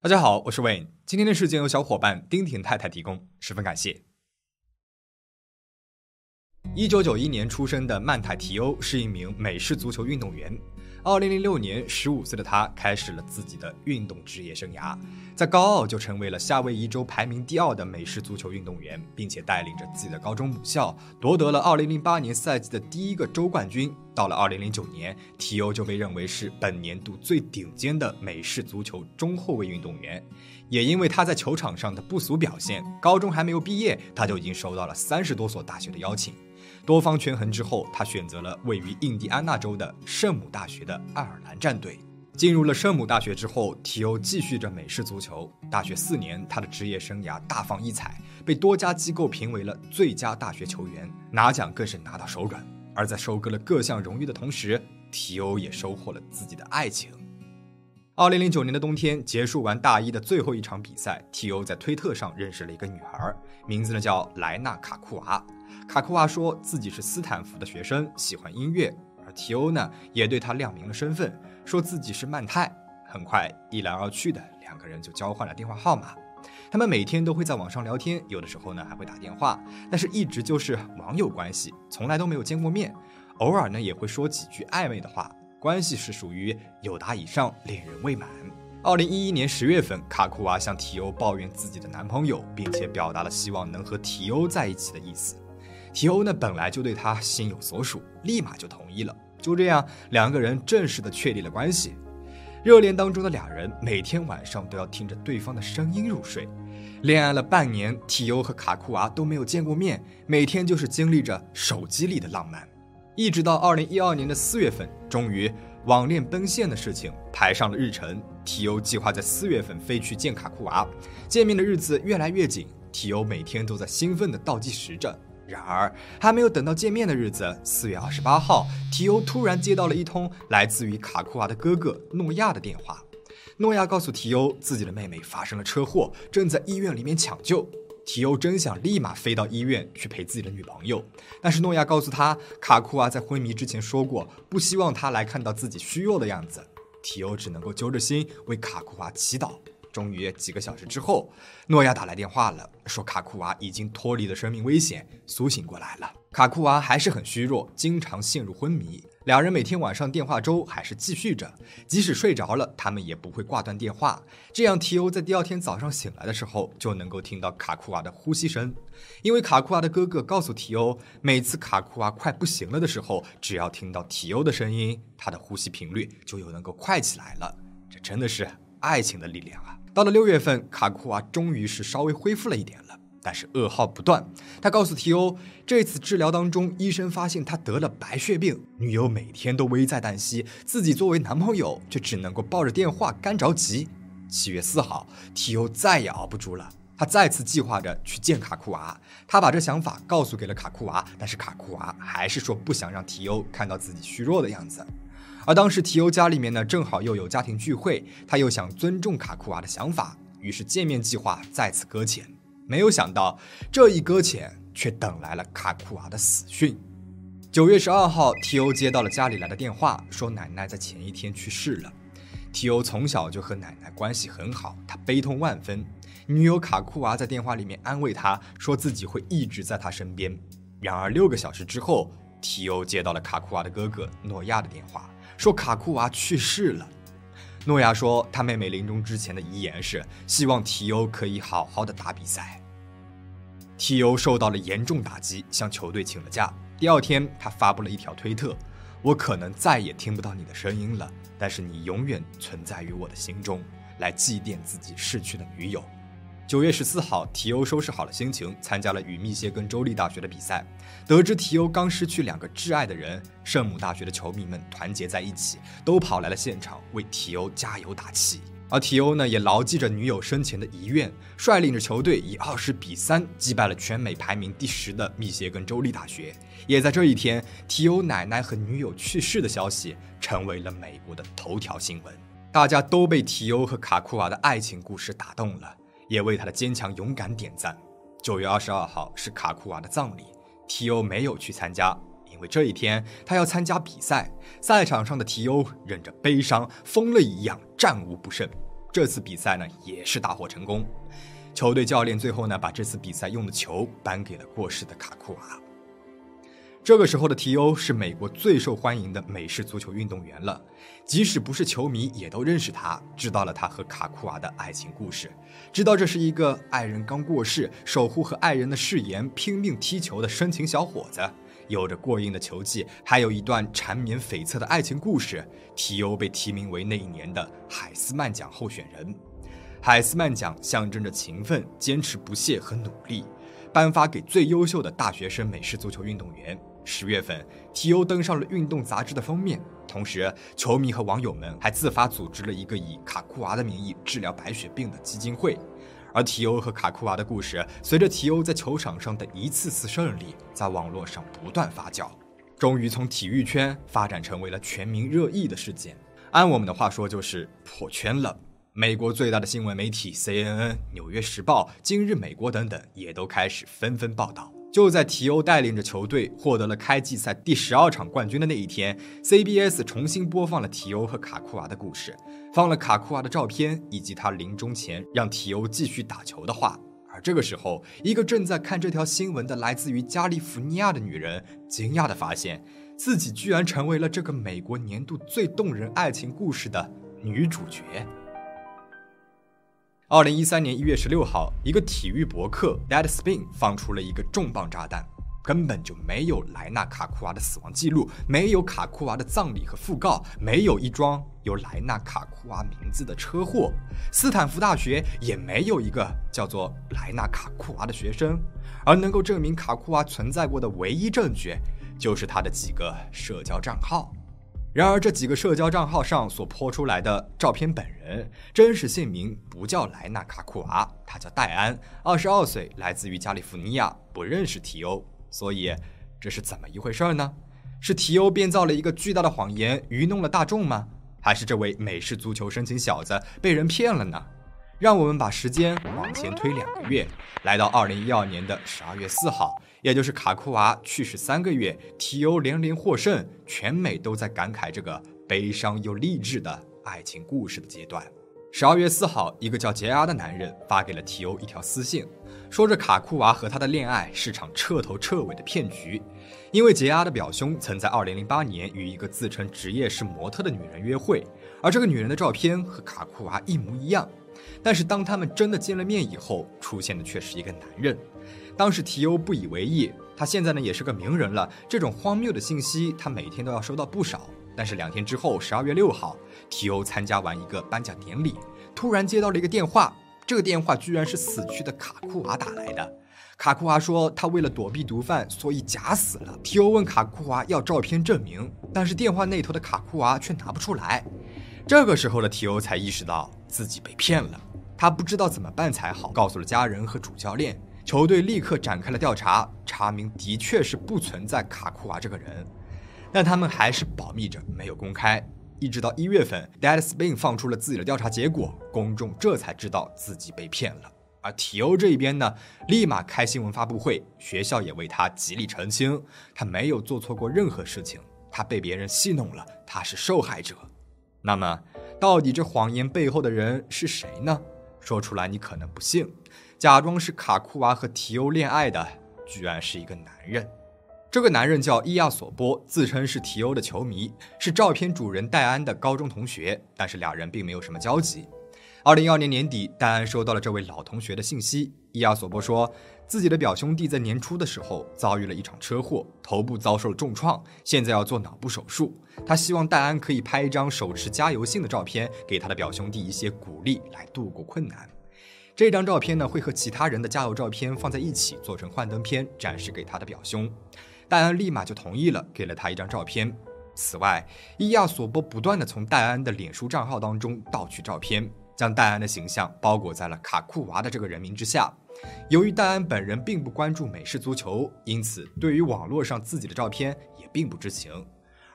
大家好，我是 Wayne。今天的事件由小伙伴丁婷太太提供，十分感谢。一九九一年出生的曼泰提欧是一名美式足球运动员。二零零六年，十五岁的他开始了自己的运动职业生涯，在高奥就成为了夏威夷州排名第二的美式足球运动员，并且带领着自己的高中母校夺得了二零零八年赛季的第一个州冠军。到了二零零九年，提欧就被认为是本年度最顶尖的美式足球中后卫运动员。也因为他在球场上的不俗表现，高中还没有毕业，他就已经收到了三十多所大学的邀请。多方权衡之后，他选择了位于印第安纳州的圣母大学的爱尔兰战队。进入了圣母大学之后，提欧继续着美式足球。大学四年，他的职业生涯大放异彩，被多家机构评为了最佳大学球员，拿奖更是拿到手软。而在收割了各项荣誉的同时，提欧也收获了自己的爱情。二零零九年的冬天，结束完大一的最后一场比赛，提欧在推特上认识了一个女孩，名字呢叫莱纳卡库娃。卡库娃说自己是斯坦福的学生，喜欢音乐，而提欧呢也对他亮明了身份，说自己是曼泰。很快一来二去的，两个人就交换了电话号码。他们每天都会在网上聊天，有的时候呢还会打电话，但是一直就是网友关系，从来都没有见过面。偶尔呢也会说几句暧昧的话，关系是属于友达以上，恋人未满。二零一一年十月份，卡库娃向提欧抱怨自己的男朋友，并且表达了希望能和提欧在一起的意思。提欧呢本来就对他心有所属，立马就同意了。就这样，两个人正式的确立了关系。热恋当中的俩人每天晚上都要听着对方的声音入睡。恋爱了半年，提欧和卡库娃都没有见过面，每天就是经历着手机里的浪漫。一直到二零一二年的四月份，终于网恋奔现的事情排上了日程。提欧计划在四月份飞去见卡库娃，见面的日子越来越紧，提欧每天都在兴奋地倒计时着。然而，还没有等到见面的日子，四月二十八号，提欧突然接到了一通来自于卡库娃的哥哥诺亚的电话。诺亚告诉提欧，自己的妹妹发生了车祸，正在医院里面抢救。提欧真想立马飞到医院去陪自己的女朋友，但是诺亚告诉他，卡库娃在昏迷之前说过，不希望他来看到自己虚弱的样子。提欧只能够揪着心为卡库娃祈祷。终于几个小时之后，诺亚打来电话了，说卡库娃已经脱离了生命危险，苏醒过来了。卡库娃还是很虚弱，经常陷入昏迷。两人每天晚上电话粥还是继续着，即使睡着了，他们也不会挂断电话。这样，提欧在第二天早上醒来的时候就能够听到卡库娃的呼吸声。因为卡库娃的哥哥告诉提欧，每次卡库娃快不行了的时候，只要听到提欧的声音，他的呼吸频率就又能够快起来了。这真的是爱情的力量啊！到了六月份，卡库娃终于是稍微恢复了一点了。但是噩耗不断，他告诉提欧，这次治疗当中，医生发现他得了白血病。女友每天都危在旦夕，自己作为男朋友却只能够抱着电话干着急。七月四号，提欧再也熬不住了，他再次计划着去见卡库娃。他把这想法告诉给了卡库娃，但是卡库娃还是说不想让提欧看到自己虚弱的样子。而当时提欧家里面呢，正好又有家庭聚会，他又想尊重卡库娃的想法，于是见面计划再次搁浅。没有想到，这一搁浅却等来了卡库娃的死讯。九月十二号，提欧接到了家里来的电话，说奶奶在前一天去世了。提欧从小就和奶奶关系很好，他悲痛万分。女友卡库娃在电话里面安慰他，说自己会一直在他身边。然而六个小时之后，提欧接到了卡库娃的哥哥诺亚的电话，说卡库娃去世了。诺亚说，他妹妹临终之前的遗言是希望提欧可以好好的打比赛。提欧受到了严重打击，向球队请了假。第二天，他发布了一条推特：“我可能再也听不到你的声音了，但是你永远存在于我的心中，来祭奠自己逝去的女友。”九月十四号，提欧收拾好了心情，参加了与密歇根州立大学的比赛。得知提欧刚失去两个挚爱的人，圣母大学的球迷们团结在一起，都跑来了现场为提欧加油打气。而提欧呢，也牢记着女友生前的遗愿，率领着球队以二十比三击败了全美排名第十的密歇根州立大学。也在这一天，提欧奶奶和女友去世的消息成为了美国的头条新闻。大家都被提欧和卡库娃的爱情故事打动了。也为他的坚强勇敢点赞。九月二十二号是卡库娃的葬礼，提欧没有去参加，因为这一天他要参加比赛。赛场上的提欧忍着悲伤，疯了一样战无不胜。这次比赛呢，也是大获成功。球队教练最后呢，把这次比赛用的球颁给了过世的卡库瓦。这个时候的提欧是美国最受欢迎的美式足球运动员了，即使不是球迷，也都认识他，知道了他和卡库瓦的爱情故事，知道这是一个爱人刚过世，守护和爱人的誓言，拼命踢球的深情小伙子，有着过硬的球技，还有一段缠绵悱恻的爱情故事。提欧被提名为那一年的海斯曼奖候选人，海斯曼奖象征着勤奋、坚持不懈和努力，颁发给最优秀的大学生美式足球运动员。十月份，提欧登上了运动杂志的封面。同时，球迷和网友们还自发组织了一个以卡库娃的名义治疗白血病的基金会。而提欧和卡库娃的故事，随着提欧在球场上的一次次胜利，在网络上不断发酵，终于从体育圈发展成为了全民热议的事件。按我们的话说，就是破圈了。美国最大的新闻媒体 CNN、纽约时报、今日美国等等，也都开始纷纷报道。就在提欧带领着球队获得了开季赛第十二场冠军的那一天，CBS 重新播放了提欧和卡库娃的故事，放了卡库娃的照片以及他临终前让提欧继续打球的话。而这个时候，一个正在看这条新闻的来自于加利福尼亚的女人，惊讶地发现自己居然成为了这个美国年度最动人爱情故事的女主角。二零一三年一月十六号，一个体育博客 Deadspin 放出了一个重磅炸弹，根本就没有莱纳卡库娃的死亡记录，没有卡库娃的葬礼和讣告，没有一桩有莱纳卡库娃名字的车祸，斯坦福大学也没有一个叫做莱纳卡库娃的学生，而能够证明卡库娃存在过的唯一证据，就是他的几个社交账号。然而，这几个社交账号上所泼出来的照片，本人真实姓名不叫莱纳卡库娃，他叫戴安，二十二岁，来自于加利福尼亚，不认识提欧。所以，这是怎么一回事呢？是提欧编造了一个巨大的谎言，愚弄了大众吗？还是这位美式足球深情小子被人骗了呢？让我们把时间往前推两个月，来到二零一二年的十二月四号。也就是卡库娃去世三个月，提欧连连获胜，全美都在感慨这个悲伤又励志的爱情故事的阶段。十二月四号，一个叫杰阿的男人发给了提欧一条私信，说着卡库娃和他的恋爱是场彻头彻尾的骗局，因为杰阿的表兄曾在二零零八年与一个自称职业是模特的女人约会，而这个女人的照片和卡库娃一模一样，但是当他们真的见了面以后，出现的却是一个男人。当时提欧不以为意，他现在呢也是个名人了。这种荒谬的信息，他每天都要收到不少。但是两天之后，十二月六号，提欧参加完一个颁奖典礼，突然接到了一个电话。这个电话居然是死去的卡库娃打来的。卡库娃说，他为了躲避毒贩，所以假死了。提欧问卡库娃要照片证明，但是电话那头的卡库娃却拿不出来。这个时候的提欧才意识到自己被骗了，他不知道怎么办才好，告诉了家人和主教练。球队立刻展开了调查，查明的确是不存在卡库娃这个人，但他们还是保密着，没有公开。一直到一月份，Deadspin 放出了自己的调查结果，公众这才知道自己被骗了。而体欧这一边呢，立马开新闻发布会，学校也为他极力澄清，他没有做错过任何事情，他被别人戏弄了，他是受害者。那么，到底这谎言背后的人是谁呢？说出来你可能不信。假装是卡库娃和提欧恋爱的，居然是一个男人。这个男人叫伊亚索波，自称是提欧的球迷，是照片主人戴安的高中同学，但是俩人并没有什么交集。二零一二年年底，戴安收到了这位老同学的信息。伊亚索波说自己的表兄弟在年初的时候遭遇了一场车祸，头部遭受了重创，现在要做脑部手术。他希望戴安可以拍一张手持加油信的照片，给他的表兄弟一些鼓励，来度过困难。这张照片呢，会和其他人的加油照片放在一起，做成幻灯片，展示给他的表兄。戴安立马就同意了，给了他一张照片。此外，伊亚索波不断的从戴安的脸书账号当中盗取照片，将戴安的形象包裹在了卡库娃的这个人名之下。由于戴安本人并不关注美式足球，因此对于网络上自己的照片也并不知情。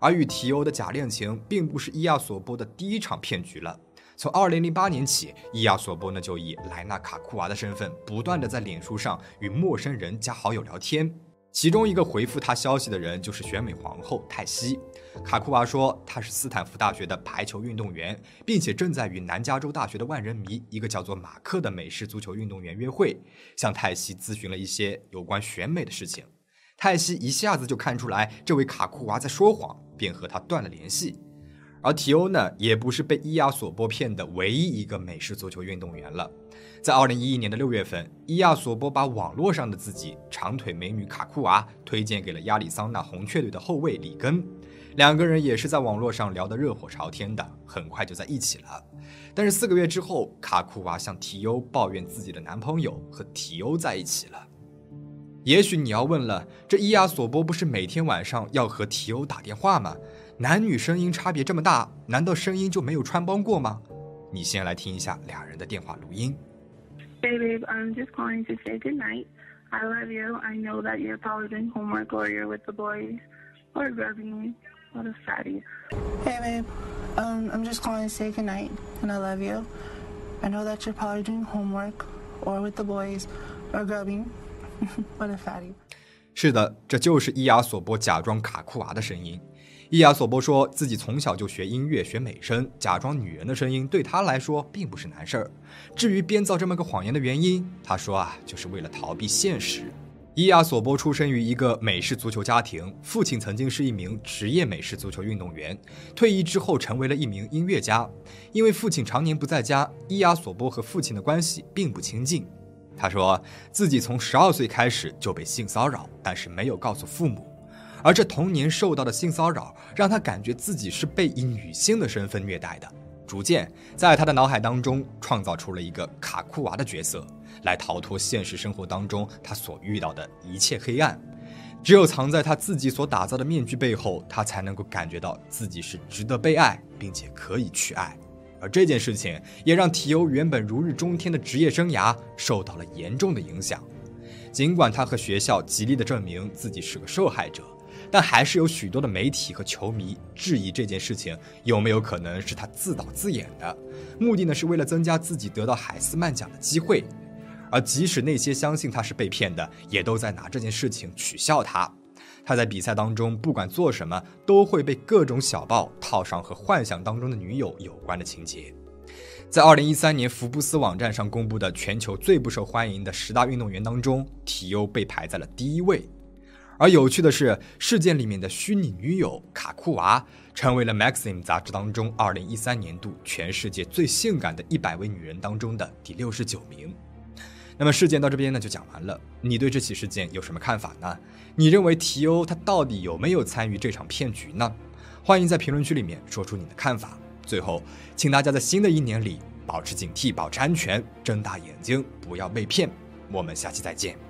而与提欧的假恋情，并不是伊亚索波的第一场骗局了。从二零零八年起，伊亚索波呢就以莱纳卡库娃的身份，不断的在脸书上与陌生人加好友聊天。其中一个回复他消息的人就是选美皇后泰西。卡库娃说他是斯坦福大学的排球运动员，并且正在与南加州大学的万人迷一个叫做马克的美式足球运动员约会，向泰西咨询了一些有关选美的事情。泰西一下子就看出来这位卡库娃在说谎，便和他断了联系。而提欧呢，也不是被伊亚索波骗的唯一一个美式足球运动员了。在二零一一年的六月份，伊亚索波把网络上的自己长腿美女卡库娃推荐给了亚利桑那红雀队的后卫里根，两个人也是在网络上聊得热火朝天的，很快就在一起了。但是四个月之后，卡库娃向提欧抱怨自己的男朋友和提欧在一起了。也许你要问了，这伊亚索波不是每天晚上要和提欧打电话吗？男女声音差别这么大，难道声音就没有穿帮过吗？你先来听一下俩人的电话录音。Hey babe, I'm just calling to say good night. I love you. I know that you're probably doing homework or you're with the boys or grabbing me. What a fatty. Hey babe, um, I'm just calling to say good night and I love you. I know that you're probably doing homework or with the boys or grubbing. What a fatty. 是的，这就是伊亚索波假装卡库娃的声音。伊亚索波说自己从小就学音乐、学美声，假装女人的声音对他来说并不是难事儿。至于编造这么个谎言的原因，他说啊，就是为了逃避现实。伊亚索波出生于一个美式足球家庭，父亲曾经是一名职业美式足球运动员，退役之后成为了一名音乐家。因为父亲常年不在家，伊亚索波和父亲的关系并不亲近。他说自己从十二岁开始就被性骚扰，但是没有告诉父母。而这童年受到的性骚扰，让他感觉自己是被以女性的身份虐待的，逐渐在他的脑海当中创造出了一个卡库娃的角色，来逃脱现实生活当中他所遇到的一切黑暗。只有藏在他自己所打造的面具背后，他才能够感觉到自己是值得被爱，并且可以去爱。而这件事情也让提欧原本如日中天的职业生涯受到了严重的影响。尽管他和学校极力的证明自己是个受害者。但还是有许多的媒体和球迷质疑这件事情有没有可能是他自导自演的，目的呢是为了增加自己得到海斯曼奖的机会。而即使那些相信他是被骗的，也都在拿这件事情取笑他。他在比赛当中不管做什么，都会被各种小报套上和幻想当中的女友有关的情节。在二零一三年福布斯网站上公布的全球最不受欢迎的十大运动员当中，体优被排在了第一位。而有趣的是，事件里面的虚拟女友卡库娃成为了《Maxim》杂志当中2013年度全世界最性感的一百位女人当中的第六十九名。那么事件到这边呢就讲完了，你对这起事件有什么看法呢？你认为提欧他到底有没有参与这场骗局呢？欢迎在评论区里面说出你的看法。最后，请大家在新的一年里保持警惕，保持安全，睁大眼睛，不要被骗。我们下期再见。